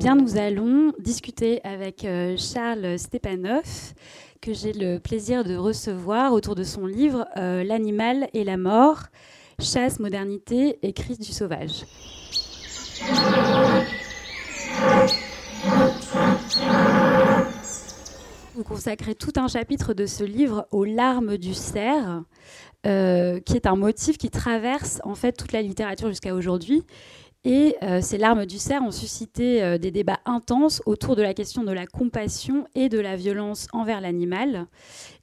bien, nous allons discuter avec euh, Charles Stepanov, que j'ai le plaisir de recevoir autour de son livre euh, L'animal et la mort, chasse, modernité et crise du sauvage. Vous consacrez tout un chapitre de ce livre aux larmes du cerf, euh, qui est un motif qui traverse en fait toute la littérature jusqu'à aujourd'hui et euh, ces larmes du cerf ont suscité euh, des débats intenses autour de la question de la compassion et de la violence envers l'animal,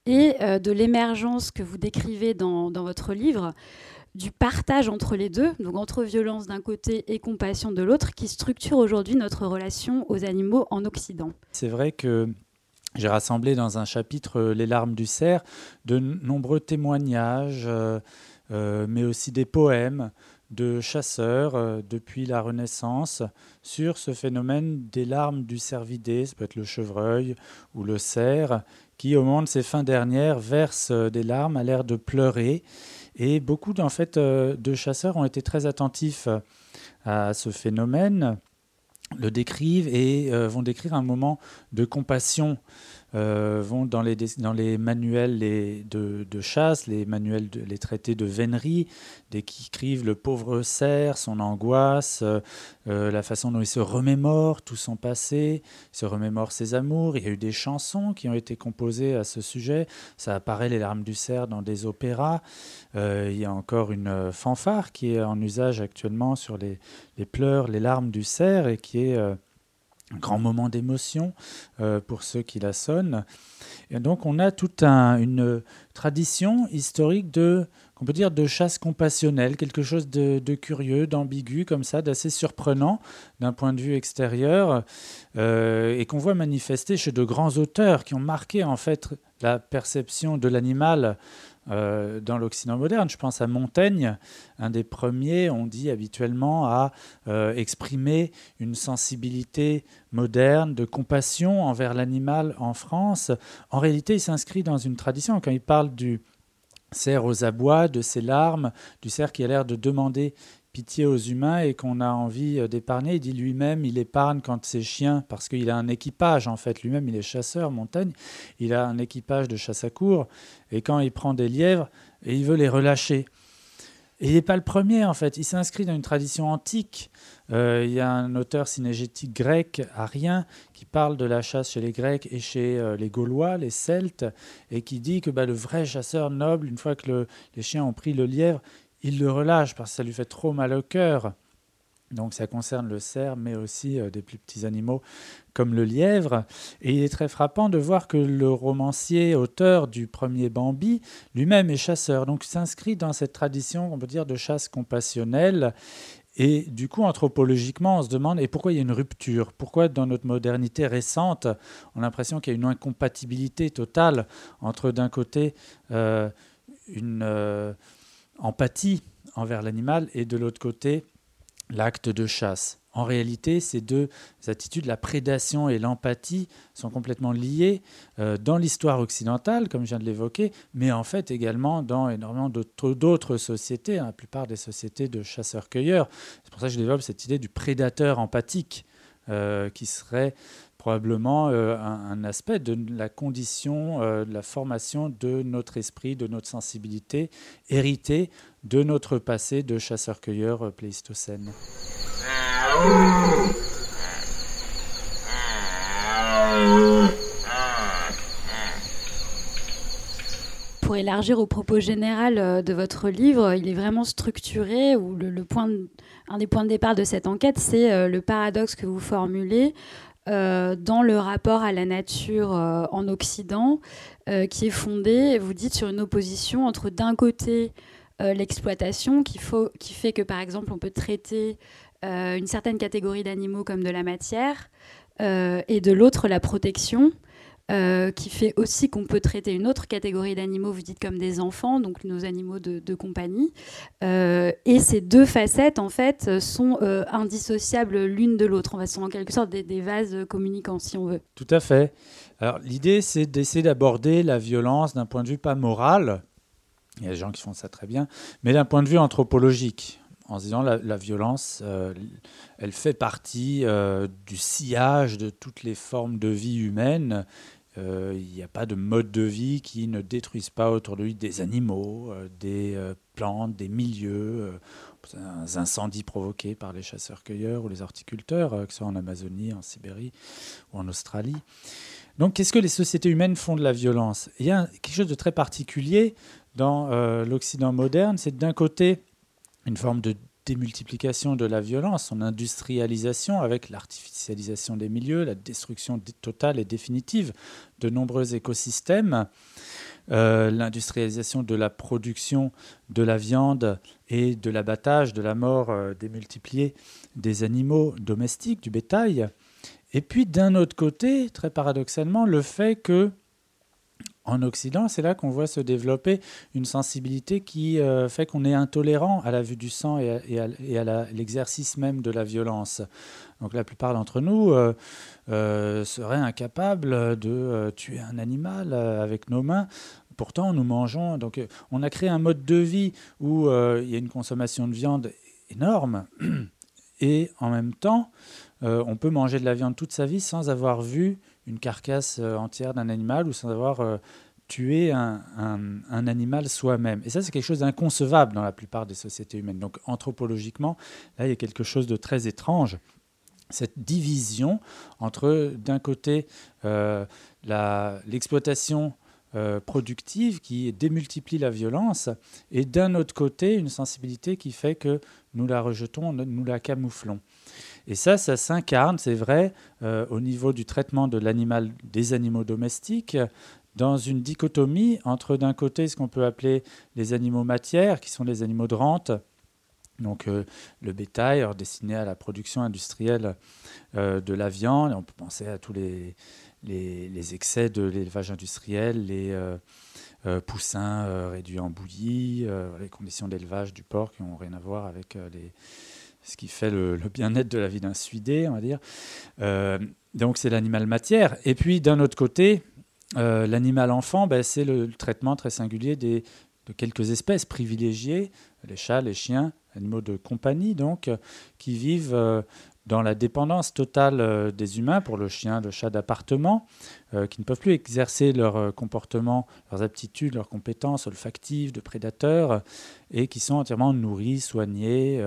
et euh, de l'émergence que vous décrivez dans, dans, votre livre, du partage entre les deux, donc entre violence d'un côté et compassion de l'autre, qui structure aujourd'hui notre relation aux animaux en Occident. C'est vrai que j'ai rassemblé dans un chapitre Les larmes du cerf de nombreux témoignages, mais aussi des poèmes de chasseurs euh, depuis la Renaissance sur ce phénomène des larmes du cervidé, ça peut être le chevreuil ou le cerf, qui au moment de ses fins dernières verse euh, des larmes, à l'air de pleurer. Et beaucoup en fait, euh, de chasseurs ont été très attentifs à ce phénomène, le décrivent et vont décrire un moment de compassion euh, vont dans les, dans les manuels de, chasse, les manuels, les traités de vénerie, des qui écrivent le pauvre cerf, son angoisse, euh, euh, la façon dont il se remémore tout son passé, il se remémore ses amours. Il y a eu des chansons qui ont été composées à ce sujet. Ça apparaît les larmes du cerf dans des opéras. il y a encore une fanfare qui est en usage actuellement sur les, les pleurs, les larmes du cerf et qui est un grand moment d'émotion euh, pour ceux qui la sonnent. Et donc on a toute une tradition historique de, qu'on peut dire, de chasse compassionnelle, quelque chose de, curieux, d'ambigu comme ça, d'assez surprenant d'un point de vue extérieur, euh, et qu'on voit manifester chez de grands auteurs qui ont marqué en fait la perception de l'animal euh, dans l'Occident moderne. Je pense à Montaigne, un des premiers, on dit habituellement, à euh, exprimer une sensibilité moderne de compassion envers l'animal en France. En réalité, il s'inscrit dans une tradition. Quand il parle du cerf aux abois, de ses larmes, du cerf qui a l'air de demander pitié aux humains et qu'on a envie euh, d'épargner. Il dit lui-même, il épargne quand ses chiens, parce qu'il a un équipage en fait, lui-même il est chasseur, Montaigne, il a un équipage de chasse à cour, et quand il prend des lièvres, et il veut les relâcher. Et il n'est pas le premier en fait, il s'inscrit dans une tradition antique. Euh, il y a un auteur synégétique grec, Arien, qui parle de la chasse chez les Grecs et chez euh, les Gaulois, les Celtes, et qui dit que bah, le vrai chasseur noble, une fois que les chiens ont pris le lièvre, il le relâche parce que ça lui fait trop mal au cœur. Donc ça concerne le cerf, mais aussi euh, des plus petits animaux comme le lièvre. Et il est très frappant de voir que le romancier, auteur du premier Bambi, lui-même est chasseur. Donc s'inscrit dans cette tradition, on peut dire, de chasse compassionnelle. Et du coup, anthropologiquement, on se demande et pourquoi il y a une rupture? Pourquoi dans notre modernité récente, on a l'impression qu'il y a une incompatibilité totale entre d'un côté euh, une... Euh, empathie envers l'animal et de l'autre côté l'acte de chasse. En réalité, ces deux attitudes, la prédation et l'empathie, sont complètement liées euh, dans l'histoire occidentale, comme je viens de l'évoquer, mais en fait également dans énormément d'autres sociétés, hein, la plupart des sociétés de chasseurs-cueilleurs. C'est pour ça que je développe cette idée du prédateur empathique, euh, qui serait probablement euh, un, aspect de la condition, euh, de la formation de notre esprit, de notre sensibilité, héritée de notre passé de chasseur-cueilleur pléistocène. Élargir au propos général de votre livre, il est vraiment structuré, ou le, point un des points de départ de cette enquête, c'est le paradoxe que vous formulez euh, dans le rapport à la nature euh, en Occident, euh, qui est fondé, vous dites, sur une opposition entre d'un côté l'exploitation, qui, qui, fait que par exemple on peut traiter une certaine catégorie d'animaux comme de la matière, et de l'autre la protection. Euh, qui fait aussi qu'on peut traiter une autre catégorie d'animaux, vous dites comme des enfants, donc nos animaux de, compagnie. Euh, et ces deux facettes, en fait, sont euh, indissociables l'une de l'autre. On va sont en quelque sorte des, vases communicants, si on veut. Tout à fait. Alors l'idée, c'est d'essayer d'aborder la violence d'un point de vue pas moral. Il y a des gens qui font ça très bien, mais d'un point de vue anthropologique en se disant la, la violence, elle fait partie du sillage de toutes les formes de vie humaine. Euh, il n'y a pas de mode de vie qui ne détruise pas autour de lui des animaux, des plantes, des milieux, des incendies provoqués par les chasseurs-cueilleurs ou les horticulteurs, que ce soit en Amazonie, en Sibérie ou en Australie. Donc, qu'est-ce que les sociétés humaines font de la violence? Il y a quelque chose de très particulier dans l'Occident moderne, c'est d'un côté une forme de démultiplication de la violence, son industrialisation avec l'artificialisation des milieux, la destruction totale et définitive de nombreux écosystèmes, euh, l'industrialisation de la production de la viande et de l'abattage, de la mort euh, démultipliée des animaux domestiques, du bétail. Et puis d'un autre côté, très paradoxalement, le fait que en Occident, c'est là qu'on voit se développer une sensibilité qui euh, fait qu'on est intolérant à la vue du sang et à, l'exercice même de la violence. Donc la plupart d'entre nous euh, euh, seraient incapables de tuer un animal avec nos mains. Pourtant, nous mangeons. Donc, on a créé un mode de vie où il y a une consommation de viande énorme, et en même temps, on peut manger de la viande toute sa vie sans avoir vu une carcasse euh, entière d'un animal ou sans avoir euh, tué un, animal soi-même. Et ça, c'est quelque chose d'inconcevable dans la plupart des sociétés humaines. Donc anthropologiquement, là, il y a quelque chose de très étrange. Cette division entre, d'un côté, euh, l'exploitation productive qui démultiplie la violence, et d'un autre côté, une sensibilité qui fait que nous la rejetons, nous la camouflons. Et ça, ça s'incarne, c'est vrai, euh, au niveau du traitement de l'animal, des animaux domestiques, dans une dichotomie entre d'un côté ce qu'on peut appeler les animaux matières, qui sont les animaux de rente, donc euh, le bétail destiné à la production industrielle euh, de la viande. On peut penser à tous les, les, excès de l'élevage industriel, les poussins réduits en bouillie, les conditions d'élevage du porc qui n'ont rien à voir avec les, ce qui fait le, bien-être de la vie d'un suidé, on va dire. Euh, donc c'est l'animal matière. Et puis d'un autre côté, euh, l'animal enfant, ben, c'est le, traitement très singulier de quelques espèces privilégiées, les chats, les chiens, animaux de compagnie, donc, qui vivent euh, dans la dépendance totale euh, des humains pour le chien, le chat d'appartement, euh, qui ne peuvent plus exercer leur euh, comportement, leurs aptitudes, leurs compétences olfactives de prédateurs, et qui sont entièrement nourris, soignés,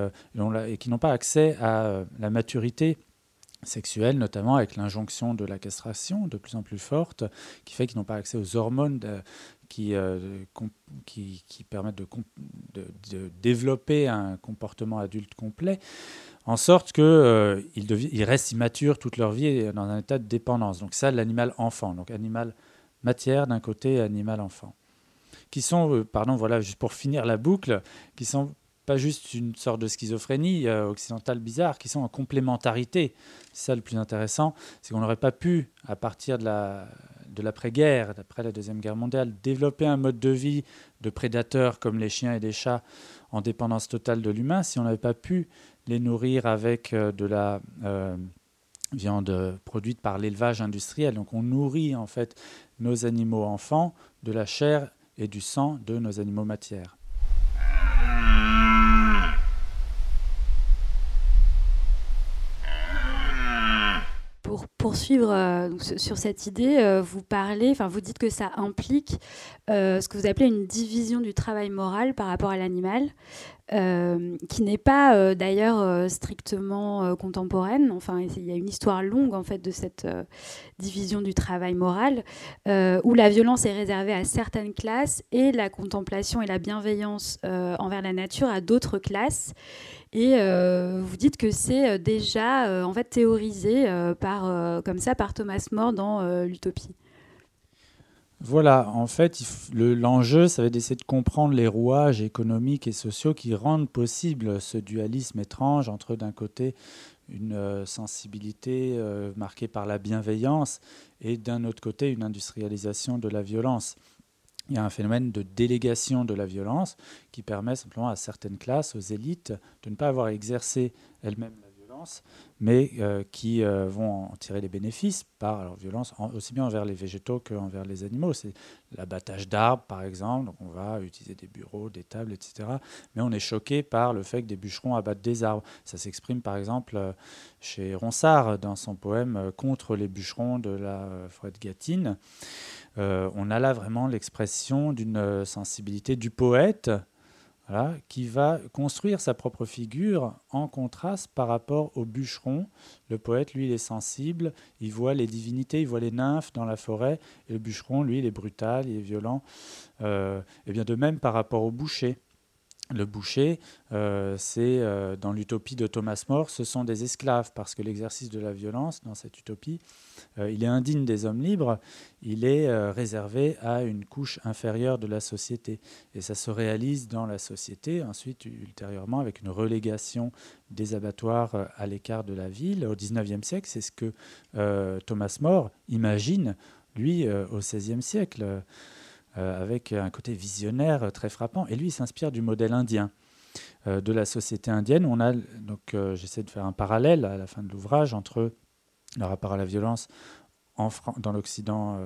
et qui n'ont pas accès à la maturité sexuelle, notamment avec l'injonction de la castration de plus en plus forte, qui fait qu'ils n'ont pas accès aux hormones qui, qui, permettent de, développer un comportement adulte complet en sorte qu'ils euh, ils restent immatures toute leur vie dans un état de dépendance. Donc ça, l'animal enfant. Donc animal matière d'un côté, animal enfant. Qui sont, euh, pardon, voilà, juste pour finir la boucle, qui sont pas juste une sorte de schizophrénie euh, occidentale bizarre, qui sont en complémentarité. C'est ça le plus intéressant, c'est qu'on n'aurait pas pu, à partir de la de l'après-guerre, d'après la Deuxième Guerre mondiale, développer un mode de vie de prédateurs comme les chiens et les chats en dépendance totale de l'humain si on n'avait pas pu les nourrir avec euh, de la euh, viande produite par l'élevage industriel. Donc on nourrit en fait nos animaux enfants de la chair et du sang de nos animaux matières. Pour poursuivre euh, sur cette idée, vous parlez, enfin vous dites que ça implique ce que vous appelez une division du travail moral par rapport à l'animal. Euh, qui n'est pas euh, d'ailleurs euh, strictement contemporaine. Enfin, il y a une histoire longue en fait de cette division du travail moral, où la violence est réservée à certaines classes et la contemplation et la bienveillance envers la nature à d'autres classes. Et vous dites que c'est déjà en fait théorisé par comme ça par Thomas More dans l'Utopie. Voilà, en fait, l'enjeu, ça va être d'essayer de comprendre les rouages économiques et sociaux qui rendent possible ce dualisme étrange entre, d'un côté, une euh, sensibilité euh, marquée par la bienveillance et, d'un autre côté, une industrialisation de la violence. Il y a un phénomène de délégation de la violence qui permet simplement à certaines classes, aux élites, de ne pas avoir exercé elles-mêmes la mais euh, qui euh, vont en tirer les bénéfices par leur violence, aussi bien envers les végétaux qu'envers les animaux. C'est l'abattage d'arbres, par exemple. Donc on va utiliser des bureaux, des tables, etc. Mais on est choqué par le fait que des bûcherons abattent des arbres. Ça s'exprime, par exemple, euh, chez Ronsard, dans son poème Contre les bûcherons de la forêt de Gâtine. on a là vraiment l'expression d'une sensibilité du poète qui va construire sa propre figure en contraste par rapport au bûcheron. Le poète, lui, il est sensible, il voit les divinités, il voit les nymphes dans la forêt, et le bûcheron, lui, il est brutal, il est violent. Euh, et bien de même par rapport au boucher. Le boucher, euh, c'est euh, dans l'utopie de Thomas More, ce sont des esclaves, parce que l'exercice de la violence, dans cette utopie, euh, il est indigne des hommes libres, il est réservé à une couche inférieure de la société. Et ça se réalise dans la société, ensuite, ultérieurement, avec une relégation des abattoirs à l'écart de la ville. Au XIXe siècle, c'est ce que Thomas More imagine, lui, au XVIe siècle. Euh, avec un côté visionnaire euh, très frappant. Et lui, il s'inspire du modèle indien, euh, de la société indienne. On a, donc, j'essaie de faire un parallèle à la fin de l'ouvrage entre le rapport à la violence en dans l'Occident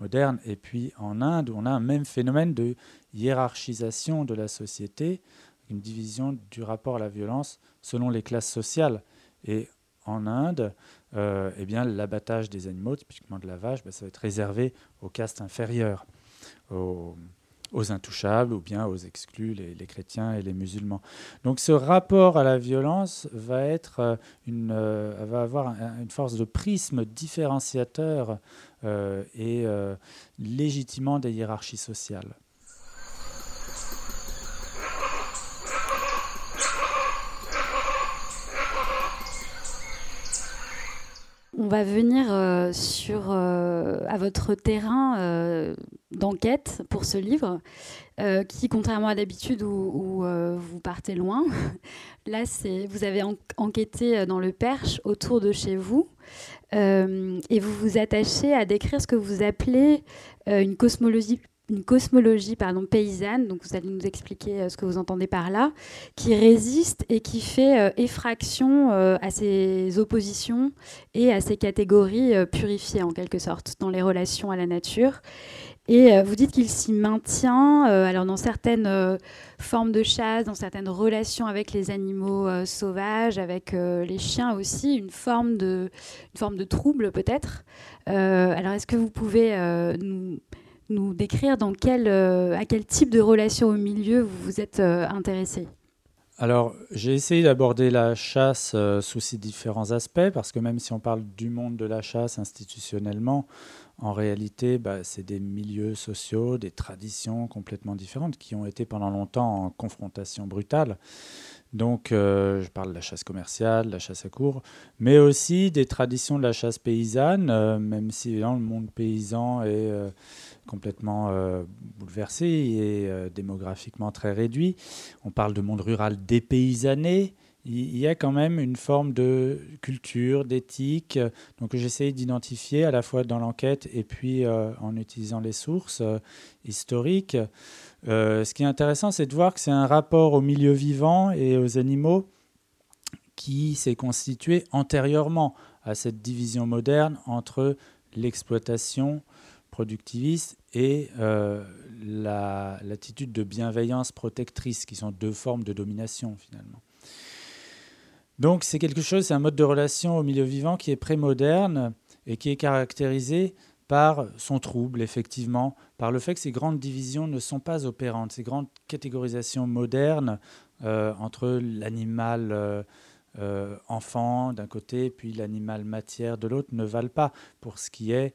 moderne et puis en Inde, où on a un même phénomène de hiérarchisation de la société, une division du rapport à la violence selon les classes sociales. Et en Inde, eh bien, l'abattage des animaux, typiquement de la vache, ben, ça va être réservé aux castes inférieures aux, intouchables ou bien aux exclus, les, chrétiens et les musulmans. Donc ce rapport à la violence va, être euh, une, euh, va avoir une force de prisme différenciateur euh, et légitimement des hiérarchies sociales. On va venir euh, euh, à votre terrain euh, d'enquête pour ce livre, qui, contrairement à d'habitude où, vous partez loin, là, vous avez enquêté dans le Perche autour de chez vous, et vous vous attachez à décrire ce que vous appelez une cosmologie une cosmologie pardon, paysanne, donc vous allez nous expliquer euh, ce que vous entendez par là, qui résiste et qui fait euh, effraction euh, à ces oppositions et à ces catégories purifiées en quelque sorte dans les relations à la nature. Et vous dites qu'il s'y maintient, alors dans certaines formes de chasse, dans certaines relations avec les animaux sauvages, avec les chiens aussi, une forme de, une forme de trouble peut-être. alors est-ce que vous pouvez nous nous décrire dans quel, euh, à quel type de relation au milieu vous vous êtes euh, intéressé alors, j'ai essayé d'aborder la chasse euh, sous ses différents aspects, parce que même si on parle du monde de la chasse institutionnellement, en réalité, bah, c'est des milieux sociaux, des traditions complètement différentes qui ont été pendant longtemps en confrontation brutale. Donc, je parle de la chasse commerciale, de la chasse à cours, mais aussi des traditions de la chasse paysanne, même si dans le monde paysan est complètement euh, bouleversé et euh, démographiquement très réduit. On parle de monde rural dépaysanné. Il y a quand même une forme de culture, d'éthique, donc j'essaie d'identifier à la fois dans l'enquête et puis euh, en utilisant les sources historiques. Ce qui est intéressant, c'est de voir que c'est un rapport au milieu vivant et aux animaux qui s'est constitué antérieurement à cette division moderne entre l'exploitation productiviste et euh, l'attitude de bienveillance protectrice, qui sont deux formes de domination finalement. Donc c'est quelque chose, c'est un mode de relation au milieu vivant qui est prémoderne et qui est caractérisé par son trouble, effectivement, par le fait que ces grandes divisions ne sont pas opérantes, ces grandes catégorisations modernes euh, entre l'animal euh, enfant d'un côté, puis l'animal matière de l'autre, ne valent pas pour ce qui est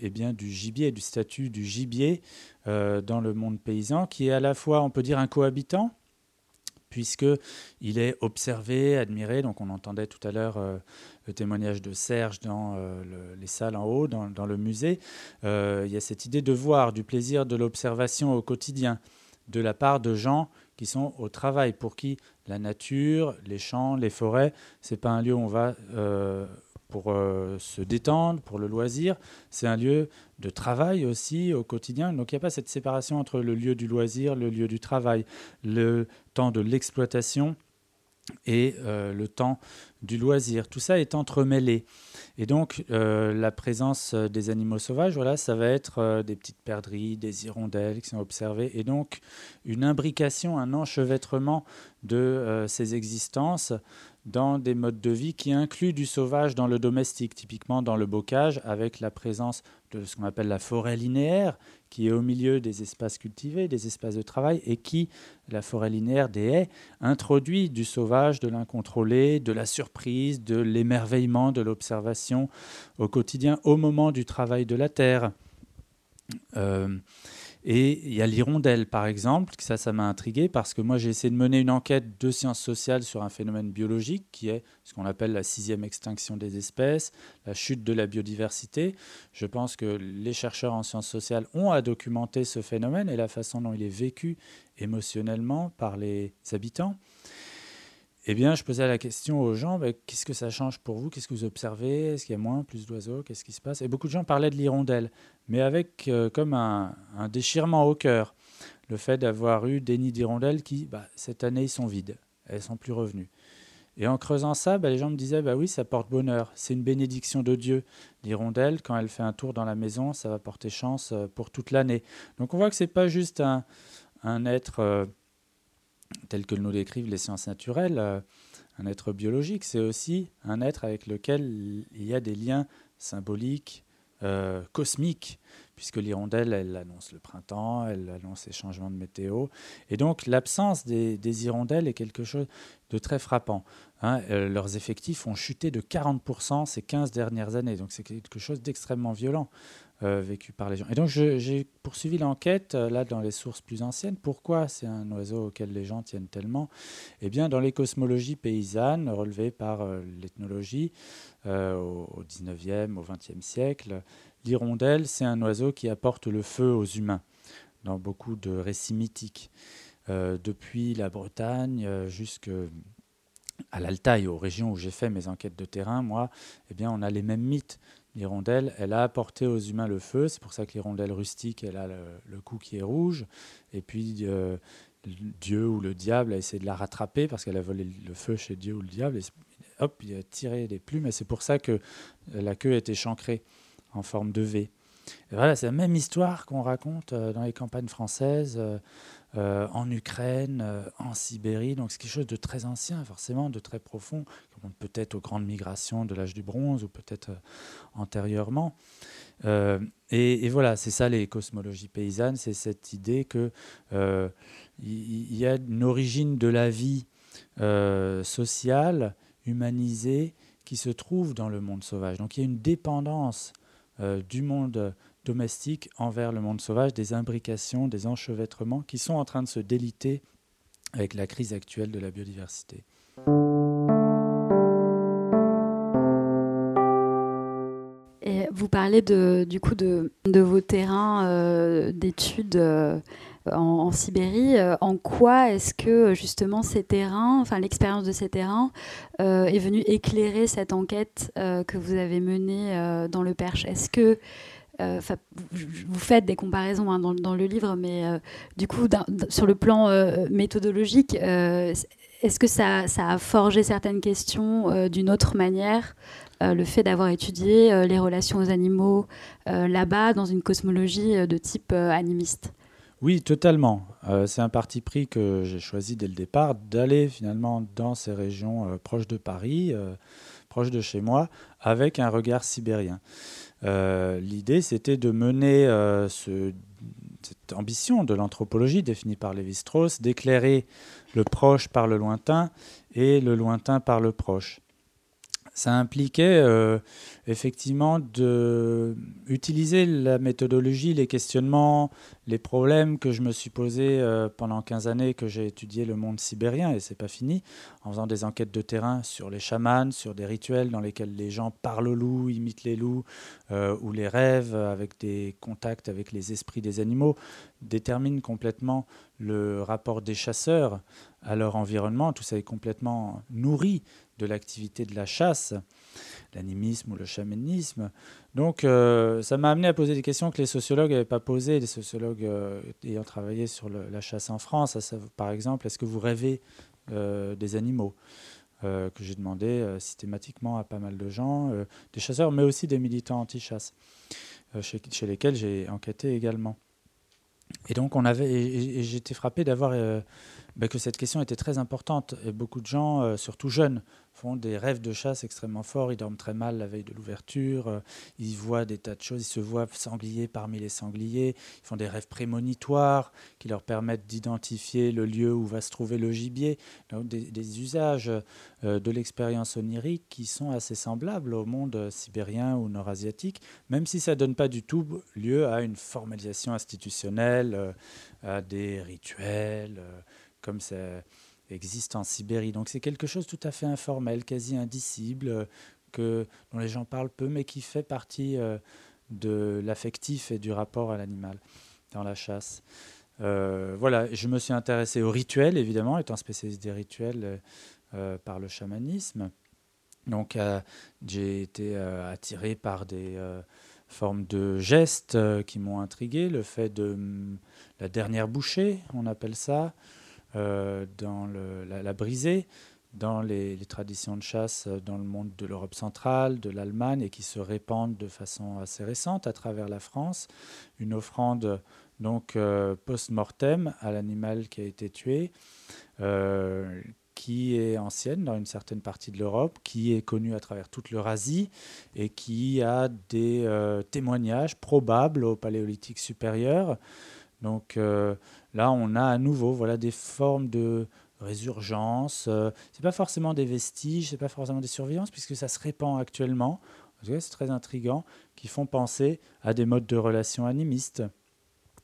eh bien, du gibier, du statut du gibier euh, dans le monde paysan, qui est à la fois, on peut dire, un cohabitant, puisqu'il est observé, admiré. Donc on entendait tout à l'heure euh, le témoignage de Serge dans euh, les salles en haut, dans, dans le musée. il y a cette idée de voir, du plaisir de l'observation au quotidien, de la part de gens qui sont au travail, pour qui la nature, les champs, les forêts, c'est pas un lieu où on va pour euh, se détendre, pour le loisir. C'est un lieu de travail aussi au quotidien. Donc il n'y a pas cette séparation entre le lieu du loisir, le lieu du travail, le temps de l'exploitation et le temps du loisir. Tout ça est entremêlé. Et donc, la présence des animaux sauvages, voilà, ça va être des petites perdrix, des hirondelles qui sont observées, et donc une imbrication, un enchevêtrement de ces existences dans des modes de vie qui incluent du sauvage dans le domestique, typiquement dans le bocage, avec la présence de ce qu'on appelle la forêt linéaire, qui est au milieu des espaces cultivés, des espaces de travail, et qui, la forêt linéaire des haies, introduit du sauvage, de l'incontrôlé, de la surprise, de l'émerveillement, de l'observation au quotidien, au moment du travail de la terre. Euh, et il y a l'hirondelle, par exemple, ça, ça m'a intrigué parce que moi, j'ai essayé de mener une enquête de sciences sociales sur un phénomène biologique qui est ce qu'on appelle la sixième extinction des espèces, la chute de la biodiversité. Je pense que les chercheurs en sciences sociales ont à documenter ce phénomène et la façon dont il est vécu émotionnellement par les habitants eh bien, je posais la question aux gens, bah, qu'est-ce que ça change pour vous? Qu'est-ce que vous observez? Est-ce qu'il y a moins, plus d'oiseaux? Qu'est-ce qui se passe? Et beaucoup de gens parlaient de l'hirondelle, mais avec euh, comme un, déchirement au cœur. Le fait d'avoir eu des nids d'hirondelles qui, bah, cette année, ils sont vides. Elles sont plus revenues. Et en creusant ça, bah, les gens me disaient, bah oui, ça porte bonheur. C'est une bénédiction de Dieu. L'hirondelle, quand elle fait un tour dans la maison, ça va porter chance euh, pour toute l'année. Donc on voit que ce n'est pas juste un, être... Euh, tel que nous décrivent les sciences naturelles, euh, un être biologique, c'est aussi un être avec lequel il y a des liens symboliques, euh, cosmiques, puisque l'hirondelle, elle annonce le printemps, elle annonce les changements de météo. Et donc l'absence des, hirondelles est quelque chose de très frappant. Hein. Euh, leurs effectifs ont chuté de 40% ces 15 dernières années, donc c'est quelque chose d'extrêmement violent. Euh, vécu par les gens. Et donc j'ai poursuivi l'enquête euh, là dans les sources plus anciennes. Pourquoi c'est un oiseau auquel les gens tiennent tellement? Eh bien, dans les cosmologies paysannes relevées par euh, l'ethnologie au 19e, au 20e siècle, l'hirondelle, c'est un oiseau qui apporte le feu aux humains dans beaucoup de récits mythiques. depuis la Bretagne jusqu'à l'Altaï, aux régions où j'ai fait mes enquêtes de terrain, moi, eh bien, on a les mêmes mythes L'hirondelle, elle a apporté aux humains le feu. C'est pour ça que l'hirondelle rustique, elle a le, cou qui est rouge. Et puis euh, Dieu ou le diable a essayé de la rattraper parce qu'elle a volé le feu chez Dieu ou le diable. Et hop, il a tiré des plumes. Et c'est pour ça que la queue était chancrée en forme de V. voilà, c'est la même histoire qu'on raconte euh, dans les campagnes françaises. Euh, en Ukraine, en Sibérie. Donc c'est quelque chose de très ancien, forcément, de très profond, peut-être aux grandes migrations de l'âge du bronze ou peut-être euh, antérieurement. Euh, et, voilà, c'est ça les cosmologies paysannes, c'est cette idée que euh, il y, a une origine de la vie sociale, humanisée, qui se trouve dans le monde sauvage. Donc il y a une dépendance du monde domestique envers le monde sauvage, des imbrications, des enchevêtrements qui sont en train de se déliter avec la crise actuelle de la biodiversité. vous parlez de, du coup de, de vos terrains euh, d'études euh, en, Sibérie. Euh, en quoi est-ce que justement ces terrains, enfin l'expérience de ces terrains, est venue éclairer cette enquête que vous avez menée dans le Perche? Est-ce que vous faites des comparaisons hein, dans, le livre, mais du coup, sur le plan méthodologique, est-ce que ça, ça, a forgé certaines questions d'une autre manière euh, le fait d'avoir étudié euh, les relations aux animaux euh, là-bas dans une cosmologie de type animiste? Oui, totalement. c'est un parti pris que j'ai choisi dès le départ, d'aller finalement dans ces régions proches de Paris, proches de chez moi, avec un regard sibérien. L'idée, c'était de mener cette ambition de l'anthropologie définie par Lévi-Strauss, d'éclairer le proche par le lointain et le lointain par le proche ça impliquait effectivement d'utiliser la méthodologie, les questionnements, les problèmes que je me suis posé euh, pendant 15 années que j'ai étudié le monde sibérien, et c'est pas fini, en faisant des enquêtes de terrain sur les chamans, sur des rituels dans lesquels les gens parlent aux loups, imitent les loups, euh, ou les rêves avec des contacts avec les esprits des animaux, déterminent complètement le rapport des chasseurs à leur environnement. Tout ça est complètement nourri de l'activité de la chasse, l'animisme ou le chamanisme. Donc euh, ça m'a amené à poser des questions que les sociologues n'avaient pas posées, les sociologues euh, ayant travaillé sur la chasse en France. par exemple, est-ce que vous rêvez des animaux? que j'ai demandé systématiquement à pas mal de gens, des chasseurs, mais aussi des militants anti-chasse, chez, lesquels j'ai enquêté également. Et donc, on avait, j'étais frappé d'avoir euh, bah, que cette question était très importante. Beaucoup de gens, euh, surtout jeunes, font des rêves de chasse extrêmement forts. Ils dorment très mal la veille de l'ouverture. Euh, ils voient des tas de choses. Ils se voient sangliers parmi les sangliers. Ils font des rêves prémonitoires qui leur permettent d'identifier le lieu où va se trouver le gibier. Des, usages euh, de l'expérience onirique qui sont assez semblables au monde sibérien ou nord-asiatique, même si ça ne donne pas du tout lieu à une formalisation institutionnelle, à des rituels comme ça existe en Sibérie. Donc c'est quelque chose tout à fait informel, quasi indicible, euh, que, dont les gens parlent peu, mais qui fait partie euh, de l'affectif et du rapport à l'animal dans la chasse. Euh, voilà, je me suis intéressé aux rituels, évidemment, étant spécialiste des rituels par le chamanisme. Donc j'ai été attiré par des formes de gestes qui m'ont intrigué, le fait de mm, la dernière bouchée, on appelle ça, euh, dans la, brisée, dans les, traditions de chasse euh, dans le monde de l'Europe centrale, de l'Allemagne, et qui se répandent de façon assez récente à travers la France. Une offrande donc euh, post-mortem à l'animal qui a été tué, qui est ancienne dans une certaine partie de l'Europe, qui est connue à travers toute l'Eurasie et qui a des témoignages probables au Paléolithique supérieur. Donc Là, on a à nouveau voilà, des formes de résurgence. Euh, ce n'est pas forcément des vestiges, ce n'est pas forcément des surveillances, puisque ça se répand actuellement. C'est très intriguant, qui font penser à des modes de relations animistes.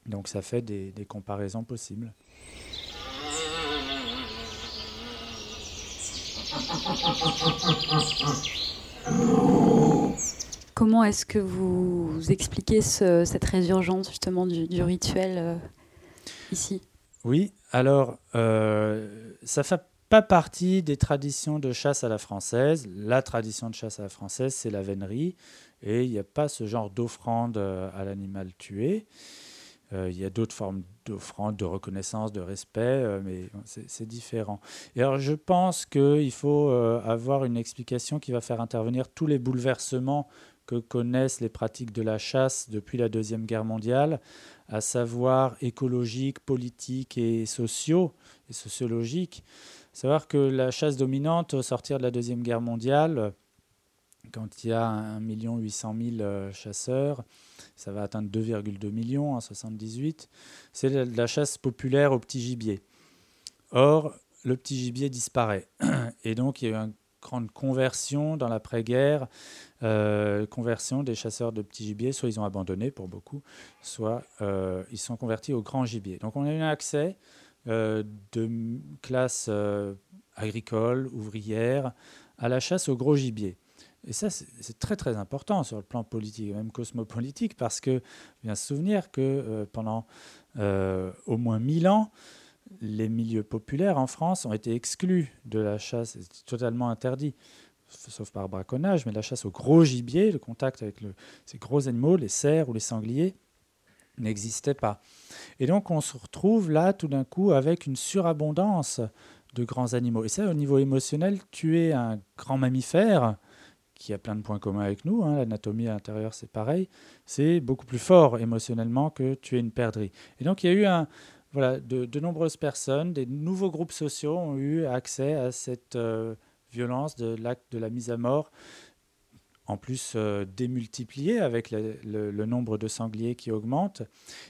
Donc ça fait des, comparaisons possibles. Comment est-ce que vous expliquez cette résurgence justement du, du rituel euh, Oui, alors euh, ça fait pas partie des traditions de chasse à la française. La tradition de chasse à la française, c'est la vénerie, et il n'y a pas ce genre d'offrande euh, à l'animal tué. Euh, il y a d'autres formes d'offrande, de reconnaissance, de respect, mais c'est différent. Et alors je pense qu'il faut avoir une explication qui va faire intervenir tous les bouleversements que connaissent les pratiques de la chasse depuis la Deuxième Guerre mondiale, à savoir écologiques, politiques et sociaux et sociologiques. Savoir que la chasse dominante au sortir de la Deuxième Guerre mondiale, quand il y a 1 800 000 chasseurs, ça va atteindre 2,2 millions en 1978, c'est la chasse populaire au petit gibier. Or, le petit gibier disparaît. Et donc, il y a eu une grande conversion dans l'après-guerre euh, conversion des chasseurs de petits gibiers, soit ils ont abandonné pour beaucoup, soit euh, ils sont convertis au grand gibier. Donc on a eu un accès euh, de classe agricole, ouvrière, à la chasse au gros gibier. Et ça, c'est très très important sur le plan politique, même cosmopolitique, parce que bien se souvenir que pendant au moins 1000 ans, les milieux populaires en France ont été exclus de la chasse, totalement interdit sauf par braconnage, mais la chasse au gros gibier, le contact avec ces gros animaux, les cerfs ou les sangliers, n'existait pas. Et donc on se retrouve là tout d'un coup avec une surabondance de grands animaux. Et ça, au niveau émotionnel, tuer un grand mammifère, qui a plein de points communs avec nous, hein, l'anatomie à l'intérieur c'est pareil, c'est beaucoup plus fort émotionnellement que tuer une perdrix. Et donc il y a eu de, nombreuses personnes, des nouveaux groupes sociaux ont eu accès à cette... Euh, violence de l'acte de la mise à mort, en plus euh, démultiplié avec le, nombre de sangliers qui augmente.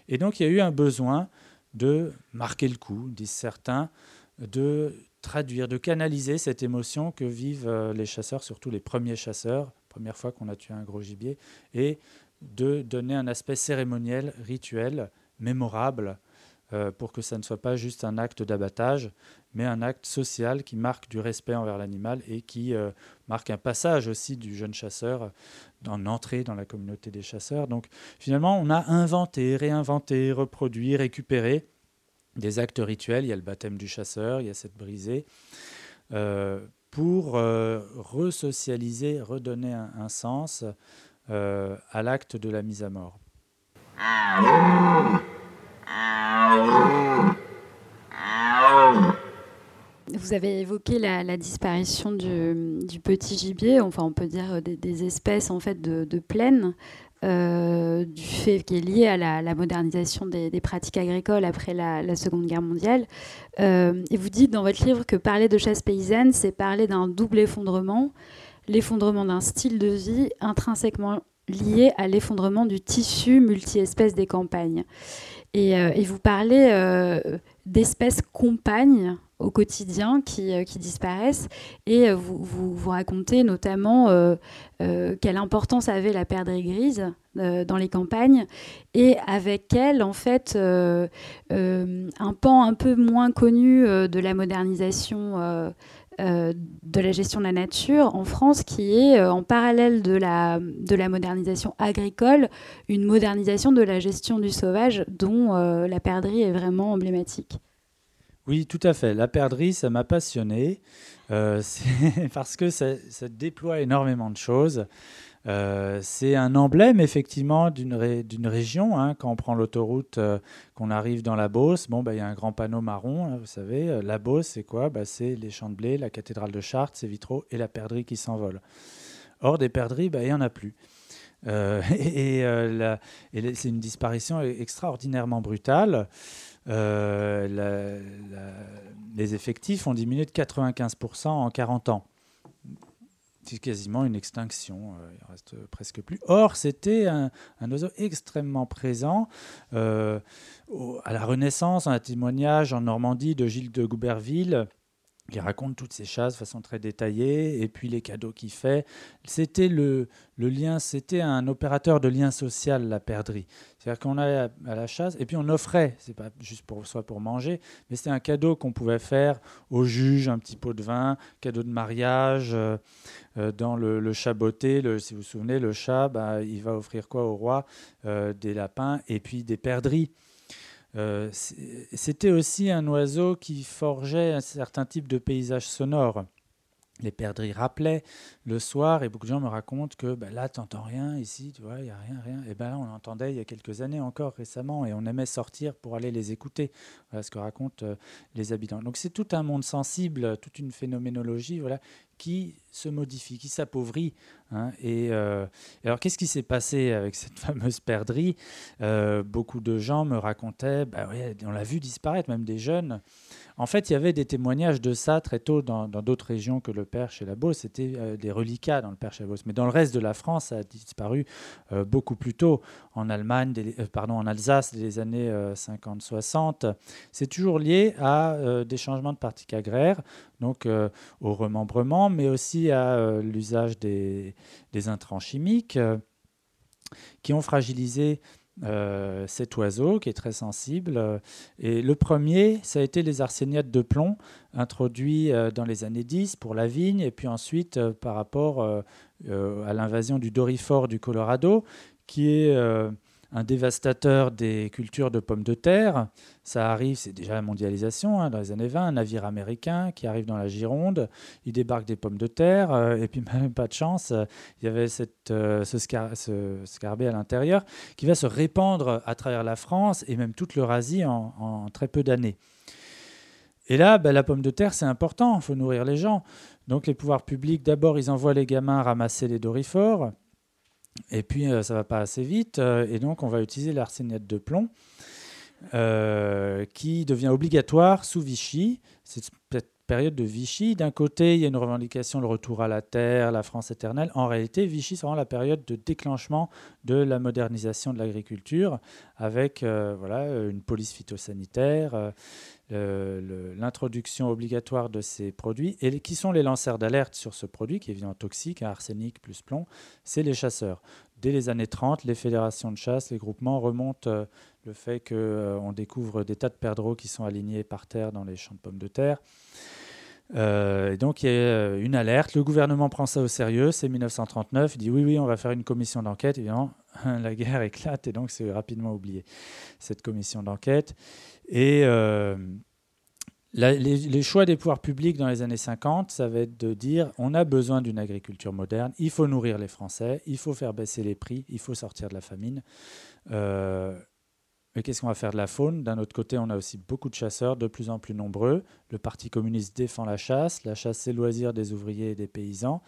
Et donc il y a eu un besoin de marquer le coup, disent certains, de traduire, de canaliser cette émotion que vivent euh, les chasseurs, surtout les premiers chasseurs, première fois qu'on a tué un gros gibier, et de donner un aspect cérémoniel, rituel, mémorable, euh, pour que ça ne soit pas juste un acte d'abattage, mais un acte social qui marque du respect envers l'animal et qui euh, marque un passage aussi du jeune chasseur en entrée dans la communauté des chasseurs. Donc finalement, on a inventé, réinventé, reproduit, récupéré des actes rituels. Il y a le baptême du chasseur, il y a cette brisée, euh, pour euh, resocialiser, redonner un, sens à l'acte de la mise à mort. Vous avez évoqué la, disparition du, petit gibier, enfin on peut dire des, espèces en fait de, de plaine, euh, du fait qui est lié à la, modernisation des, pratiques agricoles après la, Seconde Guerre mondiale. Euh, et vous dites dans votre livre que parler de chasse paysanne, c'est parler d'un double effondrement, l'effondrement d'un style de vie intrinsèquement lié à l'effondrement du tissu multi-espèces des campagnes. Et, euh, et vous parlez d'espèces compagnes au quotidien qui, euh, disparaissent. Et euh, vous, vous, racontez notamment euh, quelle importance avait la perdrix grise dans les campagnes et avec elle, en fait, un pan un peu moins connu de la modernisation. De la gestion de la nature en France qui est en parallèle de la, de la modernisation agricole, une modernisation de la gestion du sauvage dont la perdrix est vraiment emblématique. Oui, tout à fait. La perdrix, ça m'a passionné euh, parce que ça, déploie énormément de choses. Euh, c'est un emblème effectivement d'une région. Hein. Quand on prend l'autoroute, euh, qu'on arrive dans la Beauce, bon, bah, il y a un grand panneau marron, hein, vous savez. La Beauce, c'est quoi? Bah, C'est les champs de blé, la cathédrale de Chartres, ses vitraux et la perdrix qui s'envole. Or, des perdrix, bah, il n'y en a plus. et, c'est une disparition extraordinairement brutale. Euh, les effectifs ont diminué de 95% en 40 ans. Quasiment une extinction, euh, il reste presque plus. Or, c'était un, oiseau extrêmement présent. Euh, à la Renaissance, un témoignage en Normandie de Gilles de Gouberville, qui raconte toutes ces chasses de façon très détaillée, et puis les cadeaux qu'il fait. C'était le, le, lien, c'était un opérateur de lien social, la perdrix. C'est-à-dire qu'on allait à, la chasse, et puis on offrait, c'est pas juste pour soit pour manger, mais c'était un cadeau qu'on pouvait faire au juge, un petit pot de vin, cadeau de mariage, euh, euh, dans le, chaboté, si vous vous souvenez, le chat, bah, il va offrir quoi au roi euh, Des lapins et puis des perdrix. Euh, c'était aussi un oiseau qui forgeait un certain type de paysage sonore. Les perdrix rappelaient le soir et beaucoup de gens me racontent que ben là, tu n'entends rien ici, tu vois, il n'y a rien, rien. Et ben là, on entendait il y a quelques années encore récemment et on aimait sortir pour aller les écouter. Voilà ce que racontent euh, les habitants. Donc c'est tout un monde sensible, toute une phénoménologie voilà, qui se modifie, qui s'appauvrit. Hein. et euh, alors, qu'est-ce qui s'est passé avec cette fameuse perdrix? Euh, Beaucoup de gens me racontaient, bah on l'a vu disparaître, même des jeunes. En fait, il y avait des témoignages de ça très tôt dans d'autres régions que le Perche et la Beauce. C'était euh, des reliquats dans le Perche et la Beauce. Mais dans le reste de la France, ça a disparu beaucoup plus tôt. En Allemagne, pardon, en Alsace, des années 50-60. C'est toujours lié à des changements de pratiques agraires, donc au remembrement, mais aussi à euh, l'usage des, intrants chimiques euh, qui ont fragilisé euh, cet oiseau qui est très sensible. Et le premier, ça a été les arséniates de plomb introduits dans les années 10 pour la vigne, et puis ensuite par rapport à l'invasion du dorifort du Colorado, qui est un dévastateur des cultures de pommes de terre. Ça arrive, c'est déjà la mondialisation, hein, dans les années 20, un navire américain qui arrive dans la Gironde, il débarque des pommes de terre, euh, et puis même pas de chance, il y avait euh, ce, scarbé à l'intérieur qui va se répandre à travers la France et même toute l'Eurasie en, très peu d'années. Et là, ben, la pomme de terre, c'est important, il faut nourrir les gens. Donc les pouvoirs publics, d'abord, ils envoient les gamins ramasser les dorifores. Et puis, ça euh, ça va pas assez vite. Euh, et donc, on va utiliser l'arsénate de plomb euh, qui devient obligatoire sous Vichy. Période de Vichy, d'un côté, il y a une revendication, le retour à la terre, la France éternelle. En réalité, Vichy, c'est vraiment la période de déclenchement de la modernisation de l'agriculture avec voilà, une police phytosanitaire, l'introduction obligatoire de ces produits. Et qui sont les lanceurs d'alerte sur ce produit, qui est évidemment toxique, arsenic plus plomb C'est les chasseurs. Dès les années 30, les fédérations de chasse, les groupements remontent euh, le fait qu'on euh, découvre des tas de perdreaux qui sont alignés par terre dans les champs de pommes de terre. Euh, et donc il y a une alerte, le gouvernement prend ça au sérieux, c'est 1939, il dit oui, oui, on va faire une commission d'enquête. Évidemment, la guerre éclate et donc c'est rapidement oublié, cette commission d'enquête. Et euh, les, choix des pouvoirs publics dans les années 50, ça va être de dire on a besoin d'une agriculture moderne, il faut nourrir les Français, il faut faire baisser les prix, il faut sortir de la famine. Euh, mais qu'est-ce qu'on va faire de la faune? D'un autre côté, on a aussi beaucoup de chasseurs, de plus en plus nombreux. Le Parti communiste défend la chasse. La chasse, c'est le loisir des ouvriers et des paysans.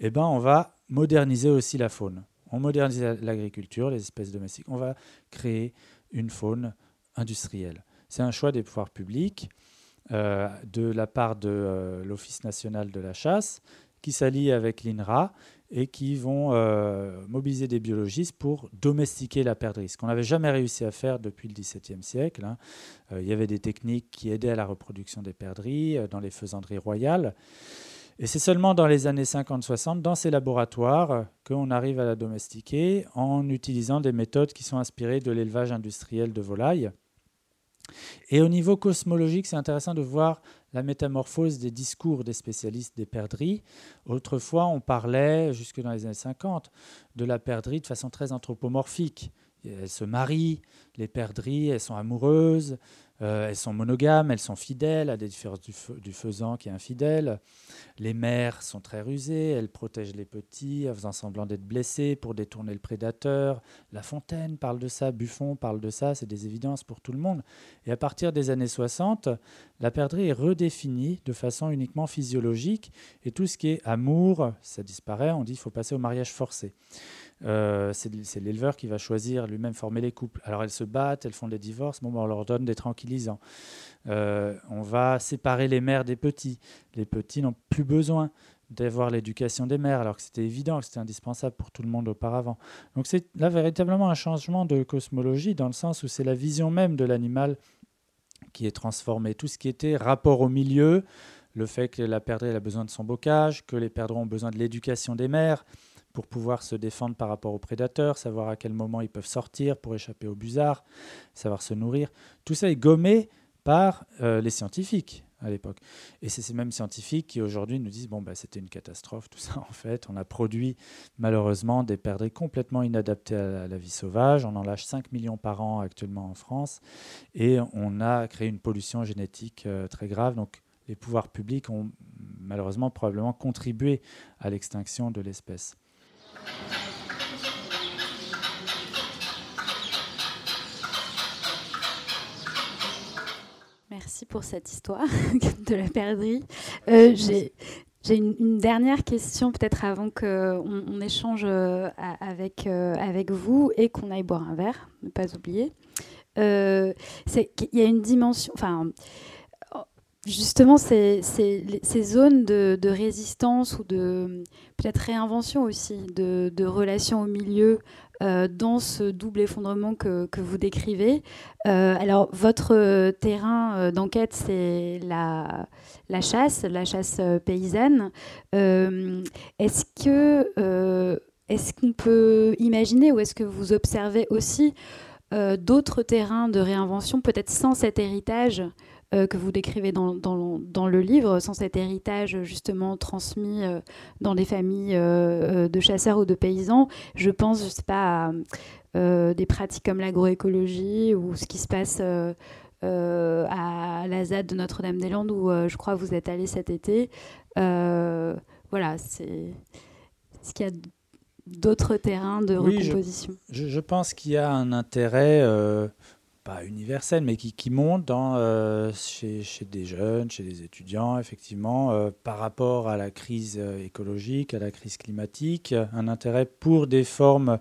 Eh ben, on va moderniser aussi la faune. On modernise l'agriculture, les espèces domestiques. On va créer une faune industrielle. C'est un choix des pouvoirs publics euh, de la part de euh, l'Office national de la chasse qui s'allie avec l'INRA et qui vont euh, mobiliser des biologistes pour domestiquer la perdrix, ce qu'on n'avait jamais réussi à faire depuis le XVIIe siècle. Hein. il y avait des techniques qui aidaient à la reproduction des perdrix dans les faisanderies royales. Et c'est seulement dans les années 50-60, dans ces laboratoires, qu'on arrive à la domestiquer en utilisant des méthodes qui sont inspirées de l'élevage industriel de volailles. Et au niveau cosmologique, c'est intéressant de voir la métamorphose des discours des spécialistes des perdrix. Autrefois, on parlait, jusque dans les années 50, de la perdrix de façon très anthropomorphique. Elles se marient, les perdrix, elles sont amoureuses, euh, elles sont monogames, elles sont fidèles, à des différences du, du, qui est infidèle. Les mères sont très rusées, elles protègent les petits en faisant semblant d'être blessées pour détourner le prédateur. La Fontaine parle de ça, Buffon parle de ça, c'est des évidences pour tout le monde. Et à partir des années 60, la perdrix est redéfinie de façon uniquement physiologique et tout ce qui est amour, ça disparaît, on dit qu'il faut passer au mariage forcé. Euh, c'est l'éleveur qui va choisir lui-même former les couples. Alors elles se battent, elles font des divorces, ben, on leur donne des Euh, on va séparer les mères des petits. Les petits n'ont plus besoin d'avoir l'éducation des mères, alors que c'était évident que c'était indispensable pour tout le monde auparavant. Donc c'est là véritablement un changement de cosmologie, dans le sens où c'est la vision même de l'animal qui est transformée. Tout ce qui était rapport au milieu, le fait que la perdrix a besoin de son bocage, que les perdreaux ont besoin de l'éducation des mères, pour pouvoir se défendre par rapport aux prédateurs, savoir à quel moment ils peuvent sortir pour échapper aux busards, savoir se nourrir. Tout ça est gommé par euh, les scientifiques à l'époque. Et c'est ces mêmes scientifiques qui aujourd'hui nous disent bon bah c'était une catastrophe tout ça en fait. On a produit malheureusement des perdrix complètement inadaptés à la, vie sauvage. On en lâche 5 millions par an actuellement en France et on a créé une pollution génétique euh, très grave. Donc les pouvoirs publics ont malheureusement probablement contribué à l'extinction de l'espèce. Merci pour cette histoire de la perdrix. Euh, j'ai une, dernière question, peut-être avant qu'on on échange euh, avec, euh, avec vous et qu'on aille boire un verre, ne pas oublier. Il y a une dimension. Enfin, justement ces, zones de, résistance ou de réinvention aussi de, relations au milieu euh, dans ce double effondrement que, vous décrivez. Euh, alors votre terrain euh, d'enquête c'est la, la chasse, la chasse paysanne. est-ce que est-ce qu'on peut imaginer ou est-ce que vous observez aussi d'autres terrains de réinvention, peut-être sans cet héritage euh, que vous décrivez dans, dans, le livre, sans cet héritage justement transmis euh, dans les familles euh, de chasseurs ou de paysans. Je pense, je sais pas, à des pratiques comme l'agroécologie ou ce qui se passe à la ZAD de Notre-Dame-des-Landes où je crois vous êtes allé cet été. voilà, c'est ce qu'il y a d'autres terrains de recomposition? Je, je, pense qu'il y a un intérêt universelle, mais qui, monte euh, chez, chez, des jeunes, chez des étudiants, effectivement, euh, par rapport à la crise euh, écologique, à la crise climatique, un intérêt pour des formes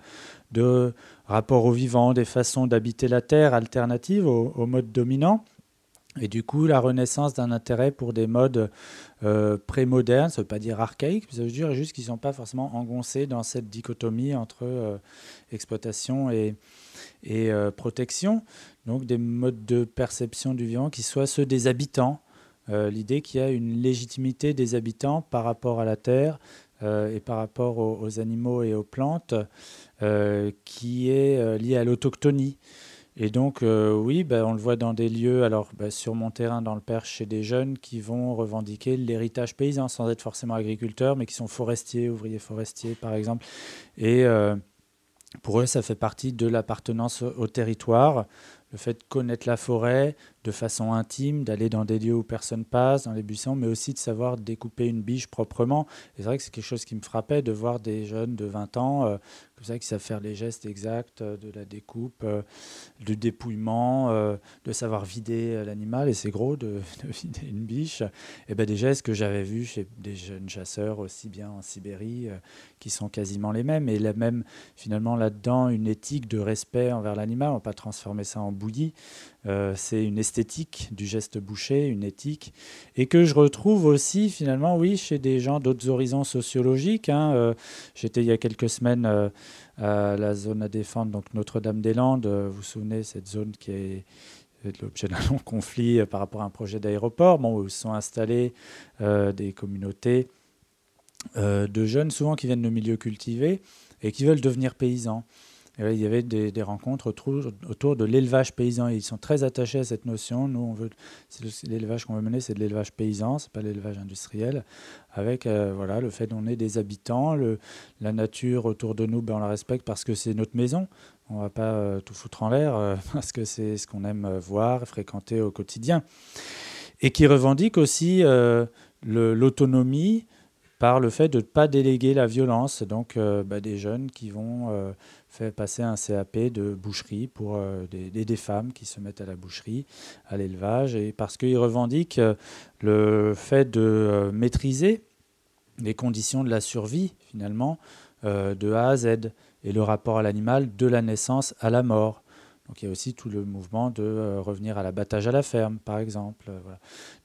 de rapport au vivant, des façons d'habiter la Terre alternatives au mode dominant. Et du coup, la renaissance d'un intérêt pour des modes euh, pré-modernes, ça ne veut pas dire archaïques, ça veut dire juste qu'ils ne sont pas forcément engoncés dans cette dichotomie entre exploitation et, euh, protection, donc des modes de perception du vivant qui soient ceux des habitants. Euh, l'idée qu'il y a une légitimité des habitants par rapport à la terre euh, et par rapport aux, animaux et aux plantes qui est liée à l'autochtonie. Et donc, oui, ben, on le voit dans des lieux, alors ben, sur mon terrain dans le Perche, chez des jeunes qui vont revendiquer l'héritage paysan sans être forcément agriculteurs, mais qui sont forestiers, ouvriers forestiers par exemple. Et pour eux, ça fait partie de l'appartenance au territoire, le fait de connaître la forêt, de façon intime, d'aller dans des lieux où personne passe, dans les buissons, mais aussi de savoir découper une biche proprement. C'est vrai que c'est quelque chose qui me frappait de voir des jeunes de 20 ans euh, comme ça qui savent faire les gestes exacts euh, de la découpe, euh, du dépouillement, de savoir vider l'animal, et c'est gros de, vider une biche. Et ben des gestes que j'avais vus chez des jeunes chasseurs aussi bien en Sibérie, qui sont quasiment les mêmes. Et la même, finalement, là-dedans, une éthique de respect envers l'animal. On va pas transformer ça en bouillie. Euh, c'est une esthétique du geste bouché, une éthique, et que je retrouve aussi finalement, oui, chez des gens d'autres horizons sociologiques. Hein. Euh, j'étais il y a quelques semaines euh, à la zone à défendre, donc Notre-Dame-des-Landes. vous vous souvenez, cette zone qui est l'objet d'un long conflit par rapport à un projet d'aéroport, bon, où se sont installées des communautés de jeunes, souvent qui viennent de milieux cultivés et qui veulent devenir paysans il y avait des, rencontres autour, de l'élevage paysan. ils sont très attachés à cette notion. Nous, on veut, l'élevage qu'on veut mener, c'est de l'élevage paysan, c'est pas l'élevage industriel. Avec euh, voilà le fait qu'on ait des habitants, le, la nature autour de nous, ben, on la respecte parce que c'est notre maison. On va pas euh, tout foutre en l'air euh, parce que c'est ce qu'on aime voir, fréquenter au quotidien. Et qui revendique aussi l'autonomie par le fait de ne pas déléguer la violence. Donc, ben, des jeunes qui vont fait passer un CAP de boucherie pour euh, des, des, femmes qui se mettent à la boucherie, à l'élevage, et parce qu'ils revendiquent euh, le fait de euh, maîtriser les conditions de la survie, finalement, de A à Z, et le rapport à l'animal de la naissance à la mort. Donc il y a aussi tout le mouvement de euh, revenir à l'abattage à la ferme, par exemple. Euh,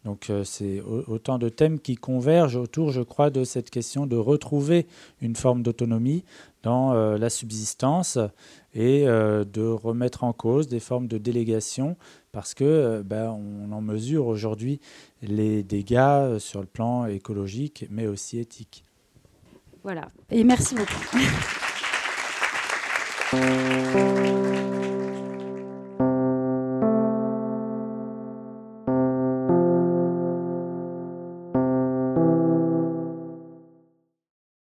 Donc euh, c'est autant de thèmes qui convergent autour, je crois, de cette question de retrouver une forme d'autonomie dans la subsistance et de remettre en cause des formes de délégation parce que ben, on en mesure aujourd'hui les dégâts sur le plan écologique mais aussi éthique. Voilà, et merci beaucoup.